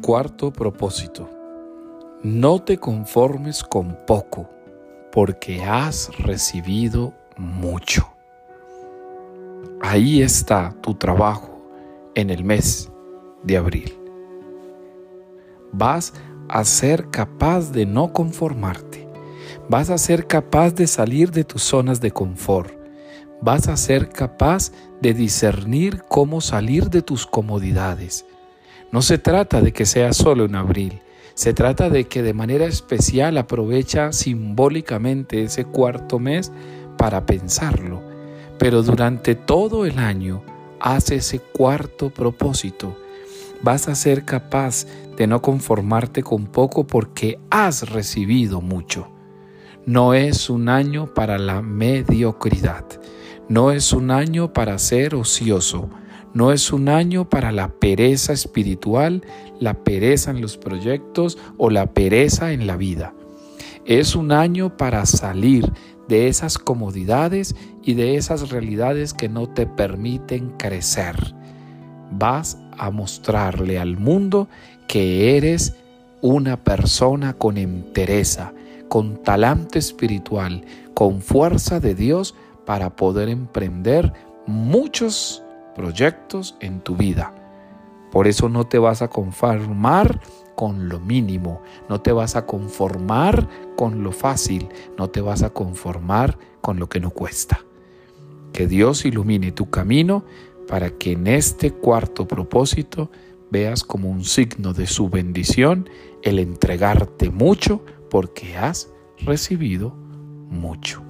Cuarto propósito. No te conformes con poco, porque has recibido mucho. Ahí está tu trabajo en el mes de abril. Vas a ser capaz de no conformarte. Vas a ser capaz de salir de tus zonas de confort. Vas a ser capaz de discernir cómo salir de tus comodidades. No se trata de que sea solo en abril. Se trata de que de manera especial aprovecha simbólicamente ese cuarto mes para pensarlo. Pero durante todo el año haz ese cuarto propósito. Vas a ser capaz de no conformarte con poco porque has recibido mucho. No es un año para la mediocridad. No es un año para ser ocioso. No es un año para la pereza espiritual, la pereza en los proyectos o la pereza en la vida. Es un año para salir de esas comodidades y de esas realidades que no te permiten crecer. Vas a mostrarle al mundo que eres una persona con entereza, con talante espiritual, con fuerza de Dios para poder emprender muchos proyectos en tu vida. Por eso no te vas a conformar con lo mínimo, no te vas a conformar con lo fácil, no te vas a conformar con lo que no cuesta. Que Dios ilumine tu camino para que en este cuarto propósito veas como un signo de su bendición el entregarte mucho porque has recibido mucho.